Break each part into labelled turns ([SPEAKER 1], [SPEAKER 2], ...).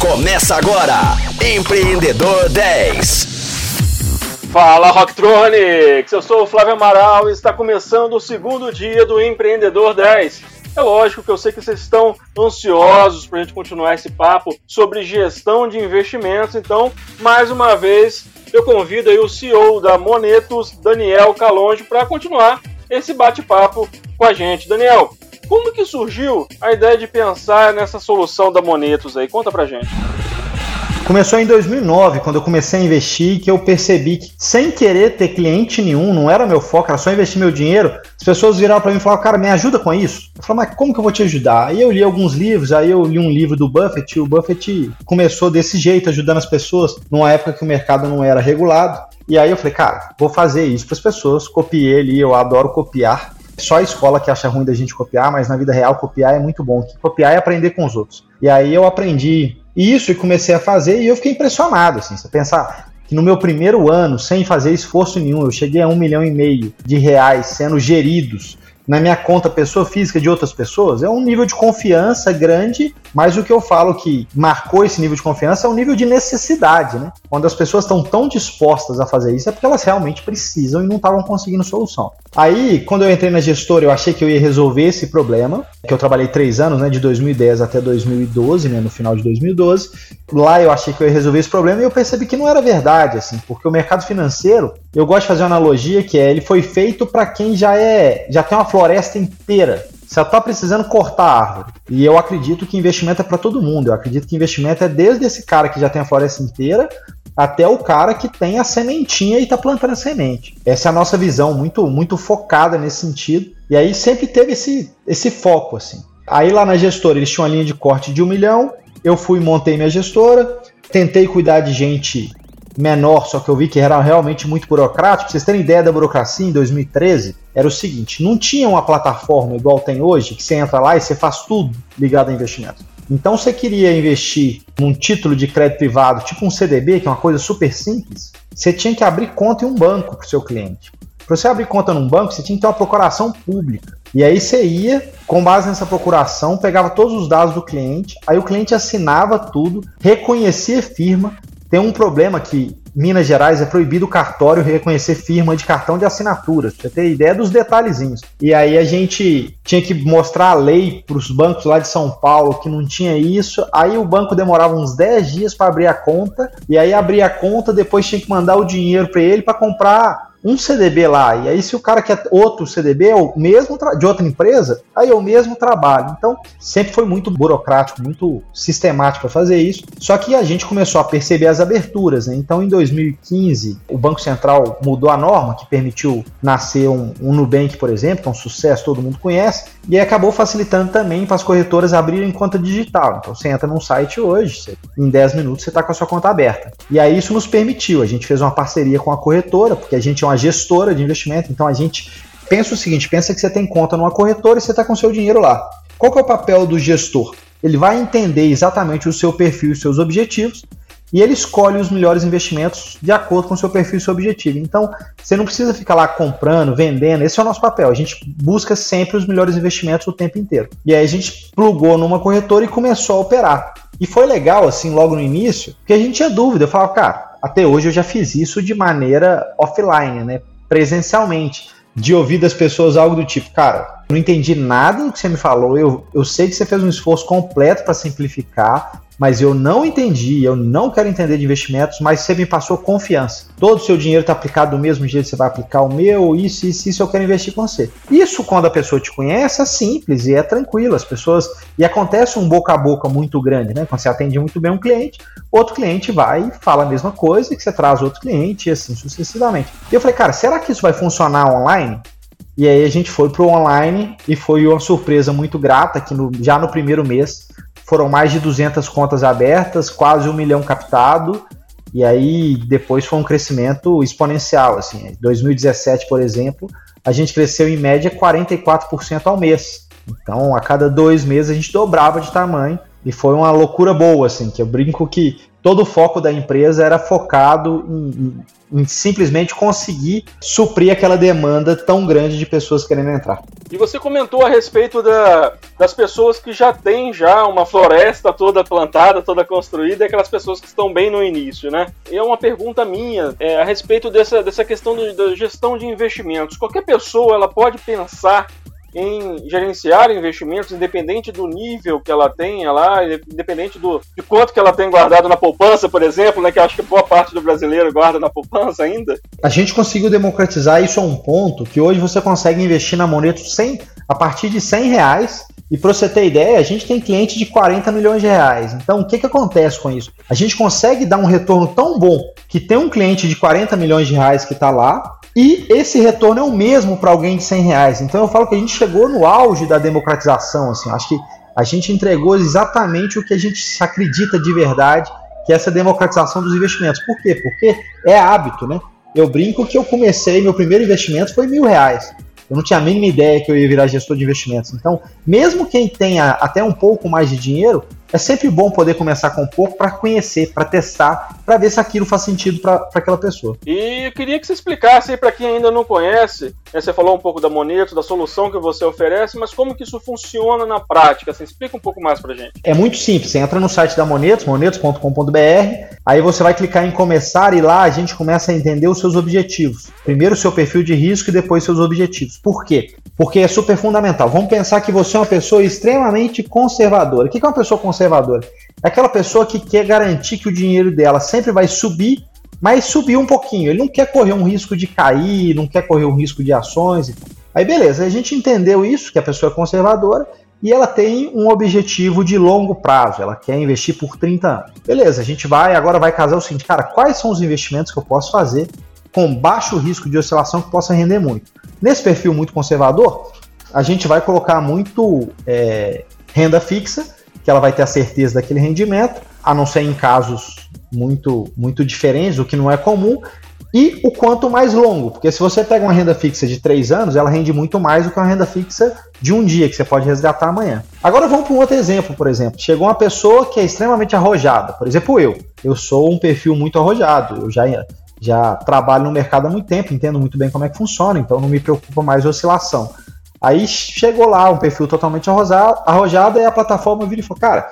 [SPEAKER 1] Começa agora, Empreendedor 10.
[SPEAKER 2] Fala Rocktronics, eu sou o Flávio Amaral e está começando o segundo dia do Empreendedor 10. É lógico que eu sei que vocês estão ansiosos para a gente continuar esse papo sobre gestão de investimentos, então, mais uma vez, eu convido aí o CEO da Monetos, Daniel Calonge, para continuar esse bate-papo com a gente. Daniel, como que surgiu a ideia de pensar nessa solução da Monetos aí? Conta pra gente.
[SPEAKER 3] Começou em 2009, quando eu comecei a investir, que eu percebi que, sem querer ter cliente nenhum, não era meu foco, era só investir meu dinheiro. As pessoas viraram para mim e falaram, cara, me ajuda com isso. Eu falei, mas como que eu vou te ajudar? Aí eu li alguns livros, aí eu li um livro do Buffett, e o Buffett começou desse jeito, ajudando as pessoas, numa época que o mercado não era regulado. E aí eu falei, cara, vou fazer isso para as pessoas, copiei ele, eu adoro copiar. Só a escola que acha ruim da gente copiar, mas na vida real copiar é muito bom. Copiar é aprender com os outros. E aí eu aprendi isso e comecei a fazer e eu fiquei impressionado. Assim, você pensar que no meu primeiro ano, sem fazer esforço nenhum, eu cheguei a um milhão e meio de reais sendo geridos na minha conta pessoa física de outras pessoas, é um nível de confiança grande, mas o que eu falo que marcou esse nível de confiança é o nível de necessidade, né? Quando as pessoas estão tão dispostas a fazer isso, é porque elas realmente precisam e não estavam conseguindo solução. Aí, quando eu entrei na gestora, eu achei que eu ia resolver esse problema, que eu trabalhei três anos, né, de 2010 até 2012, né, no final de 2012. Lá eu achei que eu ia resolver esse problema e eu percebi que não era verdade, assim, porque o mercado financeiro, eu gosto de fazer uma analogia que é, ele foi feito para quem já é, já tem uma floresta inteira. Você está precisando cortar a árvore. E eu acredito que investimento é para todo mundo. Eu acredito que investimento é desde esse cara que já tem a floresta inteira até o cara que tem a sementinha e está plantando a semente. Essa é a nossa visão, muito, muito focada nesse sentido. E aí sempre teve esse, esse foco, assim. Aí lá na gestora eles tinham uma linha de corte de um milhão, eu fui montei minha gestora, tentei cuidar de gente menor, só que eu vi que era realmente muito burocrático. Pra vocês terem ideia da burocracia, em 2013, era o seguinte: não tinha uma plataforma igual tem hoje, que você entra lá e você faz tudo ligado a investimento. Então, você queria investir num título de crédito privado, tipo um CDB, que é uma coisa super simples, você tinha que abrir conta em um banco para o seu cliente. Para você abrir conta num banco, você tinha que ter uma procuração pública. E aí você ia, com base nessa procuração, pegava todos os dados do cliente, aí o cliente assinava tudo, reconhecia firma. Tem um problema que Minas Gerais é proibido o cartório reconhecer firma de cartão de assinatura, você ter ideia dos detalhezinhos. E aí a gente tinha que mostrar a lei para os bancos lá de São Paulo que não tinha isso. Aí o banco demorava uns 10 dias para abrir a conta, e aí abria a conta, depois tinha que mandar o dinheiro para ele para comprar um CDB lá, e aí se o cara quer outro CDB, é o mesmo de outra empresa, aí é o mesmo trabalho. Então, sempre foi muito burocrático, muito sistemático para fazer isso. Só que a gente começou a perceber as aberturas, né? Então, em 2015, o Banco Central mudou a norma que permitiu nascer um, um Nubank, por exemplo, que é um sucesso, todo mundo conhece, e acabou facilitando também para as corretoras abrirem conta digital. Então, você entra num site hoje, você, em 10 minutos você está com a sua conta aberta. E aí isso nos permitiu, a gente fez uma parceria com a corretora, porque a gente é uma gestora de investimento, então a gente pensa o seguinte, pensa que você tem conta numa corretora e você está com seu dinheiro lá. Qual que é o papel do gestor? Ele vai entender exatamente o seu perfil e os seus objetivos e ele escolhe os melhores investimentos de acordo com o seu perfil e seu objetivo. Então, você não precisa ficar lá comprando, vendendo, esse é o nosso papel. A gente busca sempre os melhores investimentos o tempo inteiro. E aí a gente plugou numa corretora e começou a operar. E foi legal, assim, logo no início, porque a gente tinha dúvida. Eu falava, cara, até hoje eu já fiz isso de maneira offline, né? Presencialmente. De ouvir das pessoas algo do tipo, cara, não entendi nada do que você me falou, eu, eu sei que você fez um esforço completo para simplificar, mas eu não entendi, eu não quero entender de investimentos, mas você me passou confiança. Todo o seu dinheiro está aplicado do mesmo jeito que você vai aplicar o meu, isso, isso, isso, eu quero investir com você. Isso, quando a pessoa te conhece, é simples e é tranquilo. As pessoas. E acontece um boca a boca muito grande, né? Quando você atende muito bem um cliente, outro cliente vai e fala a mesma coisa, que você traz outro cliente e assim sucessivamente. E eu falei, cara, será que isso vai funcionar online? E aí a gente foi para o online e foi uma surpresa muito grata que no, já no primeiro mês foram mais de 200 contas abertas, quase um milhão captado, e aí depois foi um crescimento exponencial. Assim, em 2017, por exemplo, a gente cresceu em média 44% ao mês. Então, a cada dois meses a gente dobrava de tamanho e foi uma loucura boa, assim, que eu brinco que todo o foco da empresa era focado em, em, em, simplesmente conseguir suprir aquela demanda tão grande de pessoas querendo entrar.
[SPEAKER 2] E você comentou a respeito da, das pessoas que já têm já uma floresta toda plantada, toda construída, aquelas pessoas que estão bem no início, né? E é uma pergunta minha é, a respeito dessa, dessa questão do, da gestão de investimentos. Qualquer pessoa ela pode pensar em gerenciar investimentos, independente do nível que ela tenha lá, independente do, de quanto que ela tem guardado na poupança, por exemplo, né, que acho que boa parte do brasileiro guarda na poupança ainda.
[SPEAKER 3] A gente conseguiu democratizar isso a um ponto que hoje você consegue investir na Moneto 100, a partir de 100 reais e para você ter ideia, a gente tem cliente de 40 milhões de reais. Então, o que, que acontece com isso? A gente consegue dar um retorno tão bom que tem um cliente de 40 milhões de reais que está lá, e esse retorno é o mesmo para alguém de 100 reais. Então eu falo que a gente chegou no auge da democratização. Assim, acho que a gente entregou exatamente o que a gente acredita de verdade, que é essa democratização dos investimentos. Por quê? Porque é hábito, né? Eu brinco que eu comecei, meu primeiro investimento foi mil reais. Eu não tinha a mínima ideia que eu ia virar gestor de investimentos. Então, mesmo quem tenha até um pouco mais de dinheiro, é sempre bom poder começar com um pouco para conhecer, para testar, para ver se aquilo faz sentido para aquela pessoa.
[SPEAKER 2] E eu queria que você explicasse para quem ainda não conhece, né, você falou um pouco da Moneto, da solução que você oferece, mas como que isso funciona na prática? Você explica um pouco mais para gente.
[SPEAKER 3] É muito simples, você entra no site da Monetos, monetos.com.br, aí você vai clicar em começar e lá a gente começa a entender os seus objetivos. Primeiro o seu perfil de risco e depois seus objetivos. Por quê? Porque é super fundamental. Vamos pensar que você é uma pessoa extremamente conservadora. O que é uma pessoa conservadora? É aquela pessoa que quer garantir que o dinheiro dela sempre vai subir, mas subir um pouquinho. Ele não quer correr um risco de cair, não quer correr um risco de ações. Aí beleza, a gente entendeu isso, que a pessoa é conservadora, e ela tem um objetivo de longo prazo, ela quer investir por 30 anos. Beleza, a gente vai, agora vai casar o seguinte, cara, quais são os investimentos que eu posso fazer com baixo risco de oscilação que possa render muito? Nesse perfil muito conservador, a gente vai colocar muito é, renda fixa, que ela vai ter a certeza daquele rendimento, a não ser em casos muito, muito diferentes, o que não é comum, e o quanto mais longo, porque se você pega uma renda fixa de 3 anos, ela rende muito mais do que uma renda fixa de um dia, que você pode resgatar amanhã. Agora vamos para um outro exemplo, por exemplo. Chegou uma pessoa que é extremamente arrojada, por exemplo, eu. Eu sou um perfil muito arrojado, eu já já trabalho no mercado há muito tempo, entendo muito bem como é que funciona, então não me preocupa mais a oscilação. Aí chegou lá um perfil totalmente arrojado e a plataforma vira e falou: Cara,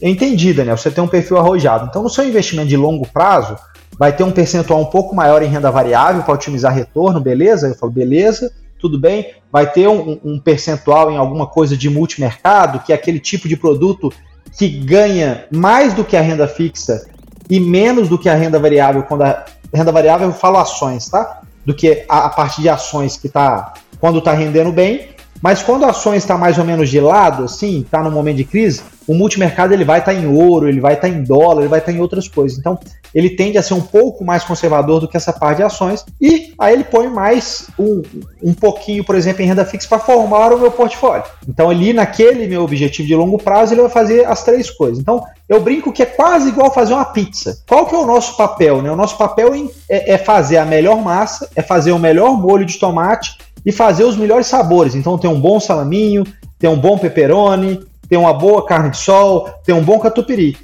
[SPEAKER 3] eu entendi, Daniel, você tem um perfil arrojado. Então, no seu investimento de longo prazo, vai ter um percentual um pouco maior em renda variável para otimizar retorno, beleza? Eu falo: Beleza, tudo bem. Vai ter um, um percentual em alguma coisa de multimercado, que é aquele tipo de produto que ganha mais do que a renda fixa e menos do que a renda variável quando a renda variável eu falo ações, tá? Do que a, a parte de ações que tá quando está rendendo bem, mas quando a ações está mais ou menos de lado, assim, está no momento de crise, o multimercado ele vai estar tá em ouro, ele vai estar tá em dólar, ele vai estar tá em outras coisas. Então, ele tende a ser um pouco mais conservador do que essa parte de ações. E aí ele põe mais um, um pouquinho, por exemplo, em renda fixa para formar o meu portfólio. Então, ali naquele meu objetivo de longo prazo, ele vai fazer as três coisas. Então, eu brinco que é quase igual fazer uma pizza. Qual que é o nosso papel? Né? O nosso papel é, é fazer a melhor massa, é fazer o melhor molho de tomate e fazer os melhores sabores. Então, tem um bom salaminho, tem um bom pepperoni, tem uma boa carne de sol, tem um bom catupiry.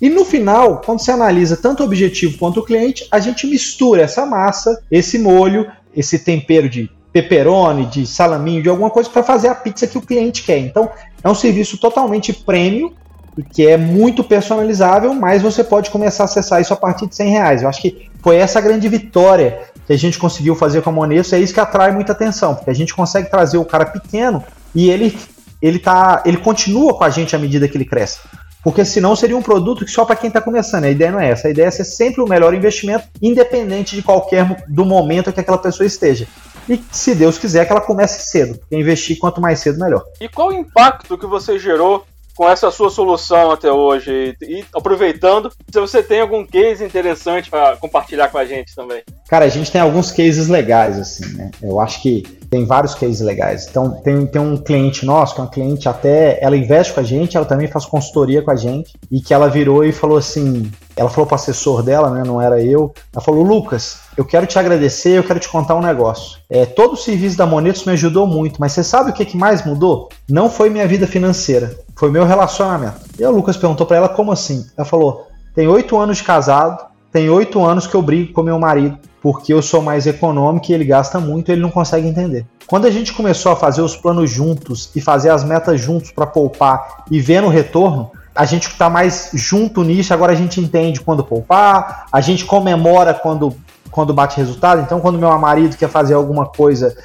[SPEAKER 3] E no final, quando você analisa tanto o objetivo quanto o cliente, a gente mistura essa massa, esse molho, esse tempero de pepperoni, de salaminho, de alguma coisa para fazer a pizza que o cliente quer. Então, é um serviço totalmente prêmio que é muito personalizável, mas você pode começar a acessar isso a partir de 100 reais. Eu acho que foi essa grande vitória que a gente conseguiu fazer com a Monesso, é isso que atrai muita atenção, porque a gente consegue trazer o cara pequeno e ele ele tá, ele continua com a gente à medida que ele cresce. Porque senão seria um produto que só para quem está começando. A ideia não é essa. A ideia é ser sempre o melhor investimento, independente de qualquer do momento que aquela pessoa esteja. E se Deus quiser que ela comece cedo. Porque investir quanto mais cedo, melhor.
[SPEAKER 2] E qual o impacto que você gerou com essa sua solução até hoje? E aproveitando, se você tem algum case interessante para compartilhar com a gente também.
[SPEAKER 3] Cara, a gente tem alguns cases legais, assim, né? Eu acho que tem vários cases legais. Então, tem, tem um cliente nosso, que é uma cliente até, ela investe com a gente, ela também faz consultoria com a gente, e que ela virou e falou assim: ela falou para o assessor dela, né, não era eu, ela falou, Lucas, eu quero te agradecer, eu quero te contar um negócio. É, todo o serviço da Monetos me ajudou muito, mas você sabe o que, que mais mudou? Não foi minha vida financeira, foi meu relacionamento. E o Lucas perguntou para ela, como assim? Ela falou, tem oito anos de casado, tem oito anos que eu brigo com meu marido, porque eu sou mais econômico e ele gasta muito e ele não consegue entender. Quando a gente começou a fazer os planos juntos e fazer as metas juntos para poupar e ver no retorno, a gente está mais junto nisso, agora a gente entende quando poupar, a gente comemora quando, quando bate resultado. Então, quando meu marido quer fazer alguma coisa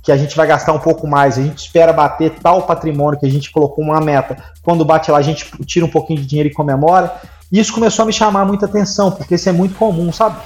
[SPEAKER 3] que a gente vai gastar um pouco mais, a gente espera bater tal patrimônio que a gente colocou uma meta, quando bate lá a gente tira um pouquinho de dinheiro e comemora. E isso começou a me chamar muita atenção, porque isso é muito comum, sabe?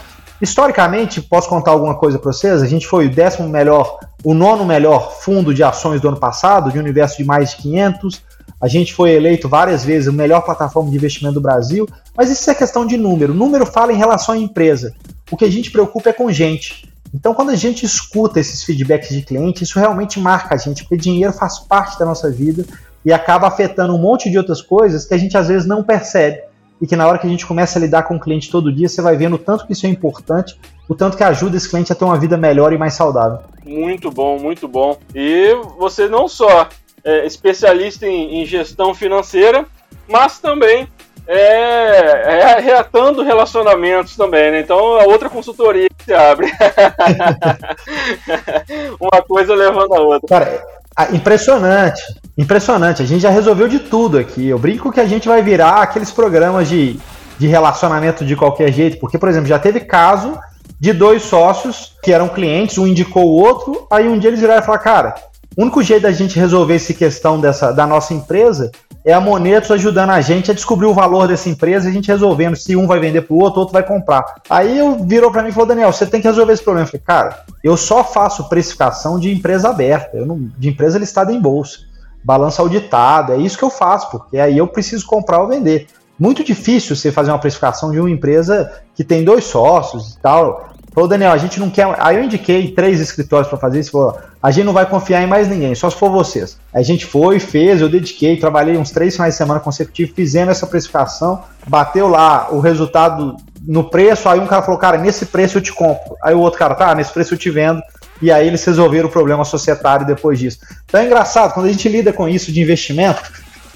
[SPEAKER 3] Historicamente, posso contar alguma coisa para vocês? A gente foi o décimo melhor, o nono melhor fundo de ações do ano passado, de um universo de mais de 500. A gente foi eleito várias vezes o melhor plataforma de investimento do Brasil, mas isso é questão de número. Número fala em relação à empresa. O que a gente preocupa é com gente. Então, quando a gente escuta esses feedbacks de cliente, isso realmente marca a gente, porque dinheiro faz parte da nossa vida e acaba afetando um monte de outras coisas que a gente às vezes não percebe e que na hora que a gente começa a lidar com o cliente todo dia, você vai vendo o tanto que isso é importante, o tanto que ajuda esse cliente a ter uma vida melhor e mais saudável.
[SPEAKER 2] Muito bom, muito bom. E você não só é especialista em, em gestão financeira, mas também é, é reatando relacionamentos também, né? Então é outra consultoria se abre. Uma coisa levando a outra.
[SPEAKER 3] Cara, impressionante. Impressionante, a gente já resolveu de tudo aqui. Eu brinco que a gente vai virar aqueles programas de, de relacionamento de qualquer jeito, porque, por exemplo, já teve caso de dois sócios que eram clientes, um indicou o outro, aí um dia eles viraram e falaram, cara, o único jeito da gente resolver essa questão dessa, da nossa empresa é a Monetos ajudando a gente a descobrir o valor dessa empresa e a gente resolvendo se um vai vender para o outro, outro vai comprar. Aí eu virou para mim e falou, Daniel, você tem que resolver esse problema. Eu falei, cara, eu só faço precificação de empresa aberta, eu não, de empresa listada em bolsa balança auditada, é isso que eu faço, porque aí eu preciso comprar ou vender. Muito difícil você fazer uma precificação de uma empresa que tem dois sócios e tal. Falou, Daniel, a gente não quer. Aí eu indiquei três escritórios para fazer isso. Falou, a gente não vai confiar em mais ninguém, só se for vocês. A gente foi, fez, eu dediquei, trabalhei uns três finais de semana consecutivos, fizendo essa precificação, bateu lá o resultado no preço. Aí um cara falou, cara, nesse preço eu te compro. Aí o outro cara, tá, nesse preço eu te vendo e aí eles resolveram o problema societário depois disso. Então é engraçado, quando a gente lida com isso de investimento,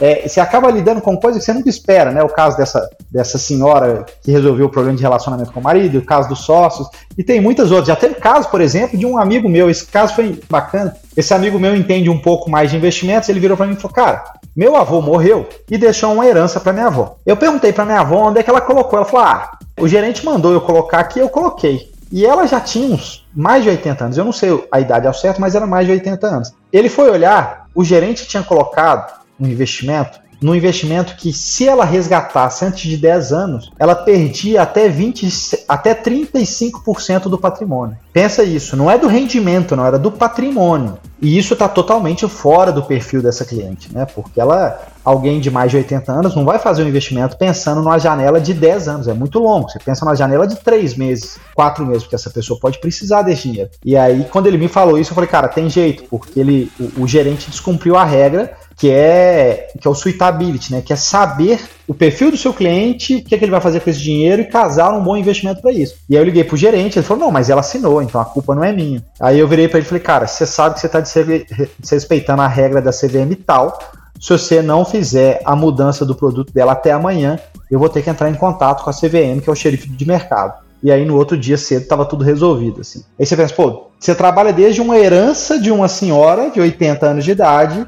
[SPEAKER 3] é, você acaba lidando com coisas que você nunca espera, né? O caso dessa, dessa senhora que resolveu o problema de relacionamento com o marido, o caso dos sócios, e tem muitas outras. Já teve caso, por exemplo, de um amigo meu, esse caso foi bacana. Esse amigo meu entende um pouco mais de investimentos, ele virou para mim e falou: Cara, meu avô morreu e deixou uma herança para minha avó. Eu perguntei para minha avó onde é que ela colocou. Ela falou: Ah, o gerente mandou eu colocar aqui, eu coloquei. E ela já tinha uns mais de 80 anos. Eu não sei a idade ao certo, mas era mais de 80 anos. Ele foi olhar, o gerente tinha colocado um investimento num investimento que, se ela resgatasse antes de 10 anos, ela perdia até 20, até 35% do patrimônio. Pensa isso, não é do rendimento, não, era do patrimônio. E isso está totalmente fora do perfil dessa cliente, né? Porque ela, alguém de mais de 80 anos, não vai fazer um investimento pensando numa janela de 10 anos, é muito longo. Você pensa numa janela de 3 meses, 4 meses, porque essa pessoa pode precisar desse dinheiro. E aí, quando ele me falou isso, eu falei, cara, tem jeito, porque ele, o, o gerente descumpriu a regra que é que é o suitability, né? Que é saber o perfil do seu cliente, o que, é que ele vai fazer com esse dinheiro e casar um bom investimento para isso. E aí eu liguei pro gerente, ele falou: "Não, mas ela assinou, então a culpa não é minha". Aí eu virei para ele e falei: "Cara, você sabe que você está desrespeitando a regra da CVM tal. Se você não fizer a mudança do produto dela até amanhã, eu vou ter que entrar em contato com a CVM, que é o xerife de mercado. E aí no outro dia cedo estava tudo resolvido assim. Aí você pensa, pô, você trabalha desde uma herança de uma senhora de 80 anos de idade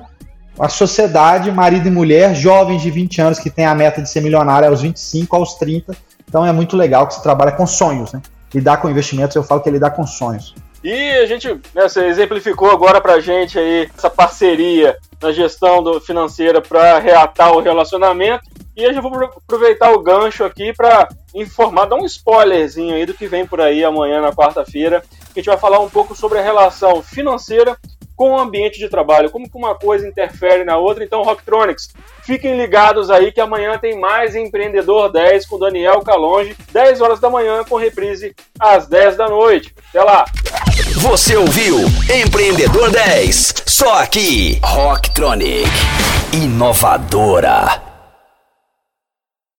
[SPEAKER 3] a sociedade, marido e mulher, jovens de 20 anos que tem a meta de ser milionário aos 25, aos 30. Então é muito legal que você trabalha com sonhos, né? Lidar com investimentos, eu falo que é lidar com sonhos.
[SPEAKER 2] E a gente, né, você exemplificou agora pra gente aí essa parceria na gestão do, financeira para reatar o relacionamento. E eu já vou aproveitar o gancho aqui para informar, dar um spoilerzinho aí do que vem por aí amanhã na quarta-feira. A gente vai falar um pouco sobre a relação financeira com o ambiente de trabalho, como que uma coisa interfere na outra. Então, Rocktronics, fiquem ligados aí que amanhã tem mais Empreendedor 10 com Daniel Calonge, 10 horas da manhã, com reprise às 10 da noite. Até lá!
[SPEAKER 1] Você ouviu Empreendedor 10, só aqui, Rocktronic, inovadora.